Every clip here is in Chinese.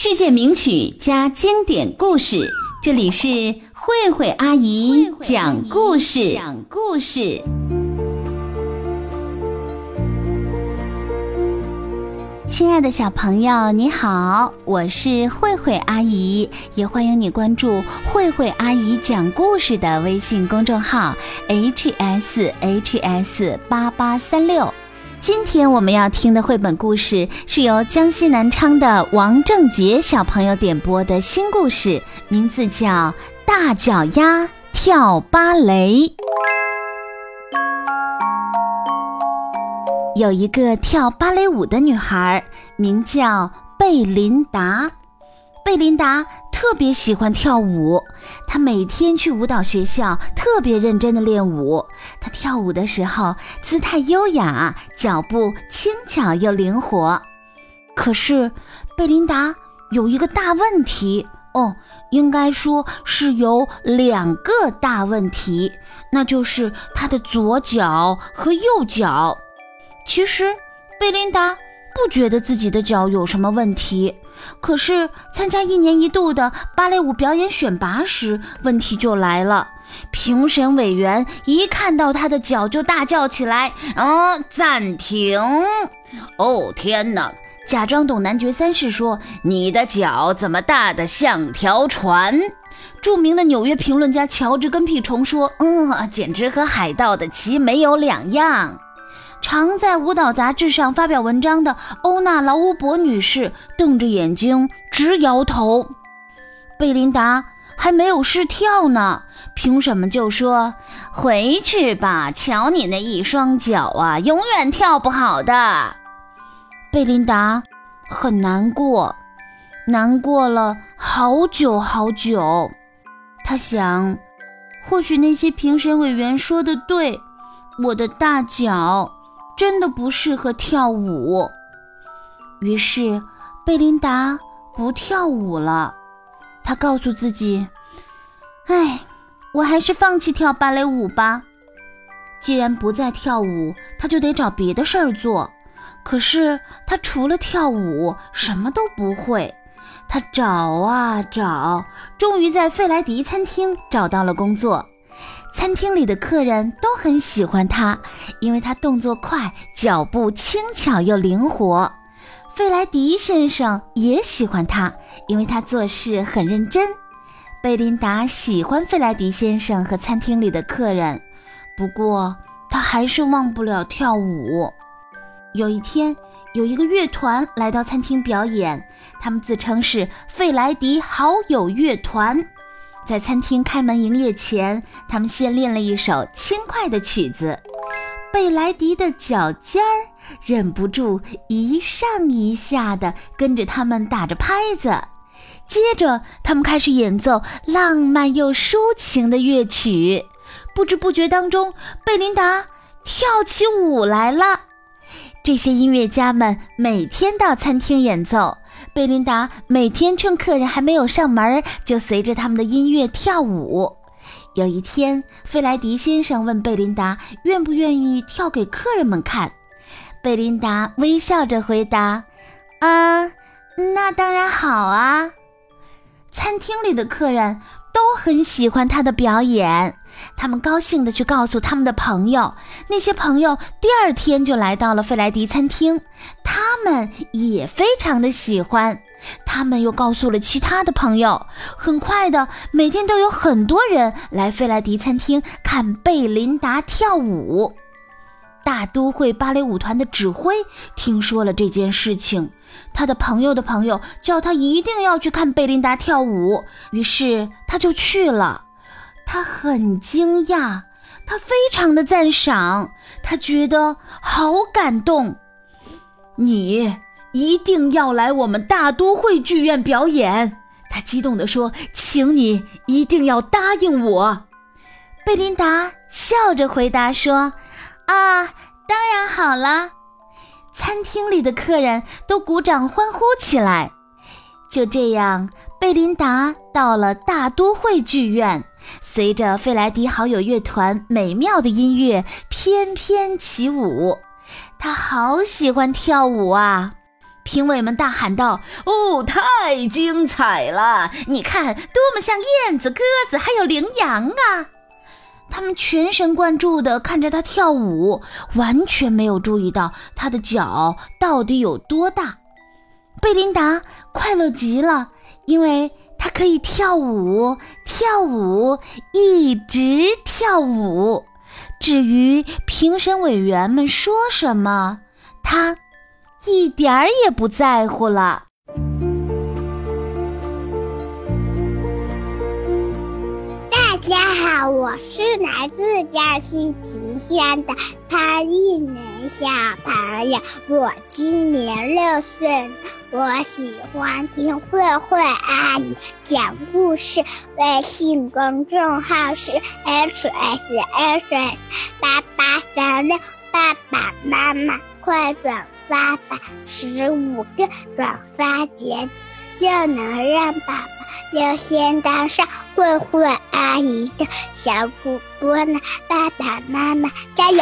世界名曲加经典故事，这里是慧慧阿姨讲故事。讲故事，亲爱的小朋友，你好，我是慧慧阿姨，也欢迎你关注慧慧阿姨讲故事的微信公众号 h s h s 八八三六。今天我们要听的绘本故事是由江西南昌的王正杰小朋友点播的新故事，名字叫《大脚丫跳芭蕾》。有一个跳芭蕾舞的女孩，名叫贝琳达。贝琳达。特别喜欢跳舞，他每天去舞蹈学校，特别认真的练舞。他跳舞的时候姿态优雅，脚步轻巧又灵活。可是，贝琳达有一个大问题哦，应该说是有两个大问题，那就是她的左脚和右脚。其实，贝琳达不觉得自己的脚有什么问题。可是参加一年一度的芭蕾舞表演选拔时，问题就来了。评审委员一看到他的脚，就大叫起来：“嗯，暂停！”哦天哪！假装懂男爵三世说：“你的脚怎么大得像条船？”著名的纽约评论家乔治跟屁虫说：“嗯，简直和海盗的鳍没有两样。”常在舞蹈杂志上发表文章的欧娜·劳乌博女士瞪着眼睛直摇头。贝琳达还没有试跳呢，评审们就说：“回去吧，瞧你那一双脚啊，永远跳不好的。”贝琳达很难过，难过了好久好久。她想，或许那些评审委员说的对，我的大脚。真的不适合跳舞，于是贝琳达不跳舞了。她告诉自己：“哎，我还是放弃跳芭蕾舞吧。既然不再跳舞，她就得找别的事儿做。可是她除了跳舞什么都不会。她找啊找，终于在费莱迪餐厅找到了工作。”餐厅里的客人都很喜欢他，因为他动作快，脚步轻巧又灵活。费莱迪先生也喜欢他，因为他做事很认真。贝琳达喜欢费莱迪先生和餐厅里的客人，不过他还是忘不了跳舞。有一天，有一个乐团来到餐厅表演，他们自称是费莱迪好友乐团。在餐厅开门营业前，他们先练了一首轻快的曲子。贝莱迪的脚尖儿忍不住一上一下的跟着他们打着拍子。接着，他们开始演奏浪漫又抒情的乐曲。不知不觉当中，贝琳达跳起舞来了。这些音乐家们每天到餐厅演奏。贝琳达每天趁客人还没有上门，就随着他们的音乐跳舞。有一天，费莱迪先生问贝琳达愿不愿意跳给客人们看。贝琳达微笑着回答：“啊，那当然好啊。”餐厅里的客人都很喜欢他的表演，他们高兴地去告诉他们的朋友。那些朋友第二天就来到了费莱迪餐厅。他们也非常的喜欢，他们又告诉了其他的朋友。很快的，每天都有很多人来费莱迪餐厅看贝琳达跳舞。大都会芭蕾舞团的指挥听说了这件事情，他的朋友的朋友叫他一定要去看贝琳达跳舞，于是他就去了。他很惊讶，他非常的赞赏，他觉得好感动。你一定要来我们大都会剧院表演，他激动地说：“请你一定要答应我。”贝琳达笑着回答说：“啊，当然好了。”餐厅里的客人都鼓掌欢呼起来。就这样，贝琳达到了大都会剧院，随着费莱迪好友乐团美妙的音乐翩翩起舞。他好喜欢跳舞啊！评委们大喊道：“哦，太精彩了！你看，多么像燕子、鸽子，还有羚羊啊！”他们全神贯注地看着他跳舞，完全没有注意到他的脚到底有多大。贝琳达快乐极了，因为她可以跳舞，跳舞，一直跳舞。至于评审委员们说什么，她一点儿也不在乎了。大家好，我是来自江西吉县的潘一年小朋友，我今年六岁，我喜欢听慧慧阿姨讲故事。微信公众号是 h s h s 八八三六，爸爸妈妈快转发吧，十五个转发点就能让爸爸。优先当上慧慧阿姨的小主播呢，爸爸妈妈加油！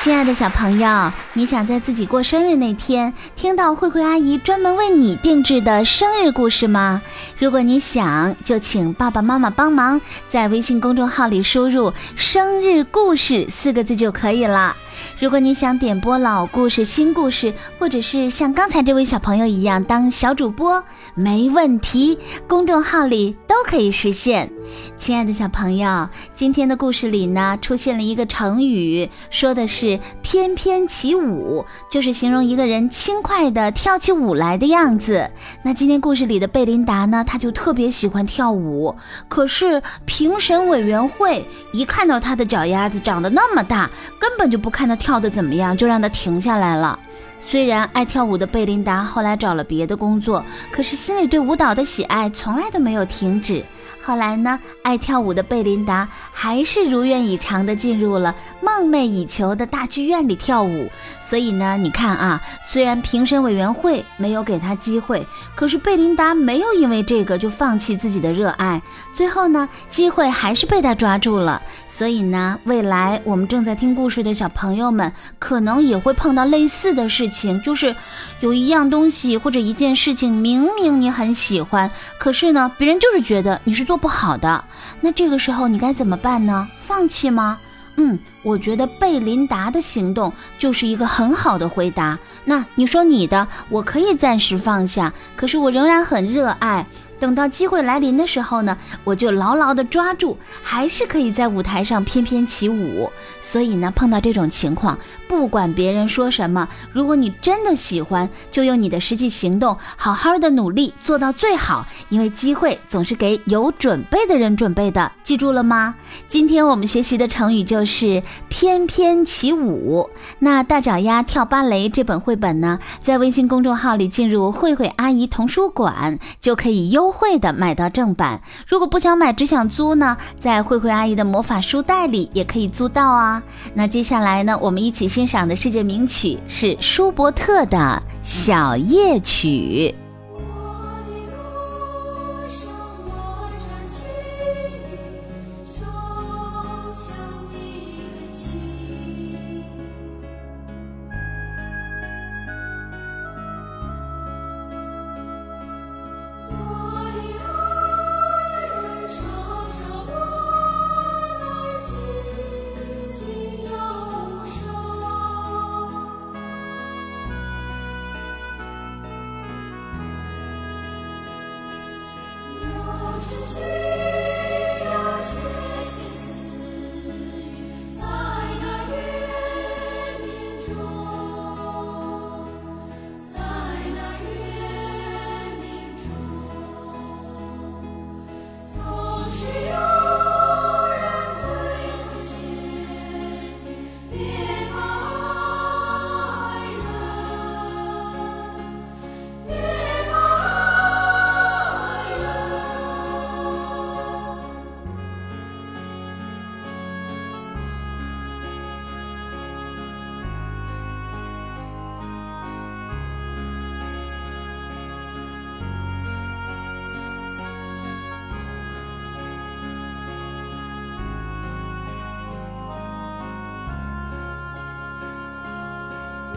亲爱的小朋友，你想在自己过生日那天听到慧慧阿姨专门为你定制的生日故事吗？如果你想，就请爸爸妈妈帮忙在微信公众号里输入“生日故事”四个字就可以了。如果你想点播老故事、新故事，或者是像刚才这位小朋友一样当小主播，没问题，公众号里都可以实现。亲爱的小朋友，今天的故事里呢，出现了一个成语，说的是“翩翩起舞”，就是形容一个人轻快的跳起舞来的样子。那今天故事里的贝琳达呢，她就特别喜欢跳舞，可是评审委员会一看到她的脚丫子长得那么大，根本就不看。那跳的怎么样？就让他停下来了。虽然爱跳舞的贝琳达后来找了别的工作，可是心里对舞蹈的喜爱从来都没有停止。后来呢，爱跳舞的贝琳达还是如愿以偿地进入了梦寐以求的大剧院里跳舞。所以呢，你看啊，虽然评审委员会没有给她机会，可是贝琳达没有因为这个就放弃自己的热爱。最后呢，机会还是被她抓住了。所以呢，未来我们正在听故事的小朋友们，可能也会碰到类似的事情，就是有一样东西或者一件事情，明明你很喜欢，可是呢，别人就是觉得你是做。不好的，那这个时候你该怎么办呢？放弃吗？嗯，我觉得贝琳达的行动就是一个很好的回答。那你说你的，我可以暂时放下，可是我仍然很热爱。等到机会来临的时候呢，我就牢牢地抓住，还是可以在舞台上翩翩起舞。所以呢，碰到这种情况，不管别人说什么，如果你真的喜欢，就用你的实际行动，好好的努力做到最好。因为机会总是给有准备的人准备的，记住了吗？今天我们学习的成语就是翩翩起舞。那大脚丫跳芭蕾这本绘本呢，在微信公众号里进入“慧慧阿姨童书馆”就可以优。惠的买到正版，如果不想买只想租呢，在慧慧阿姨的魔法书袋里也可以租到啊。那接下来呢，我们一起欣赏的世界名曲是舒伯特的《小夜曲》。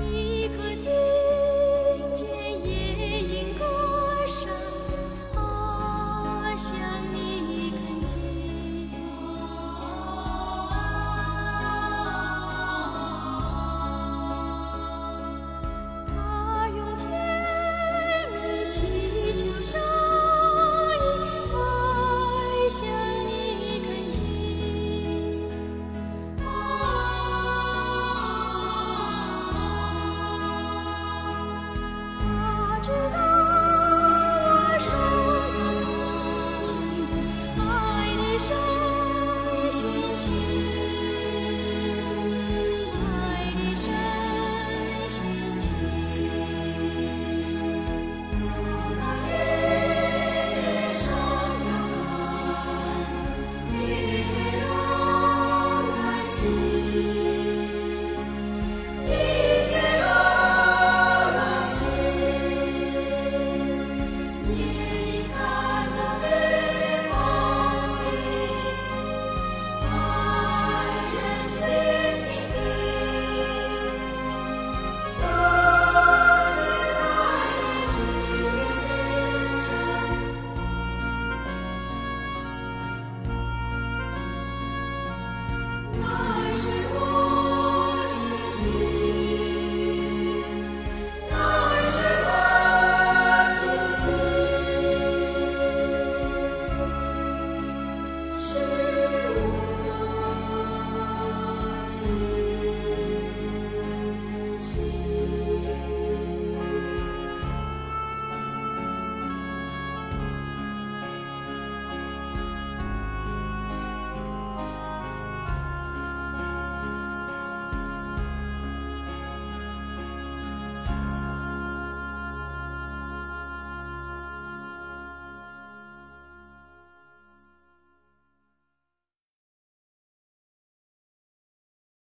Please.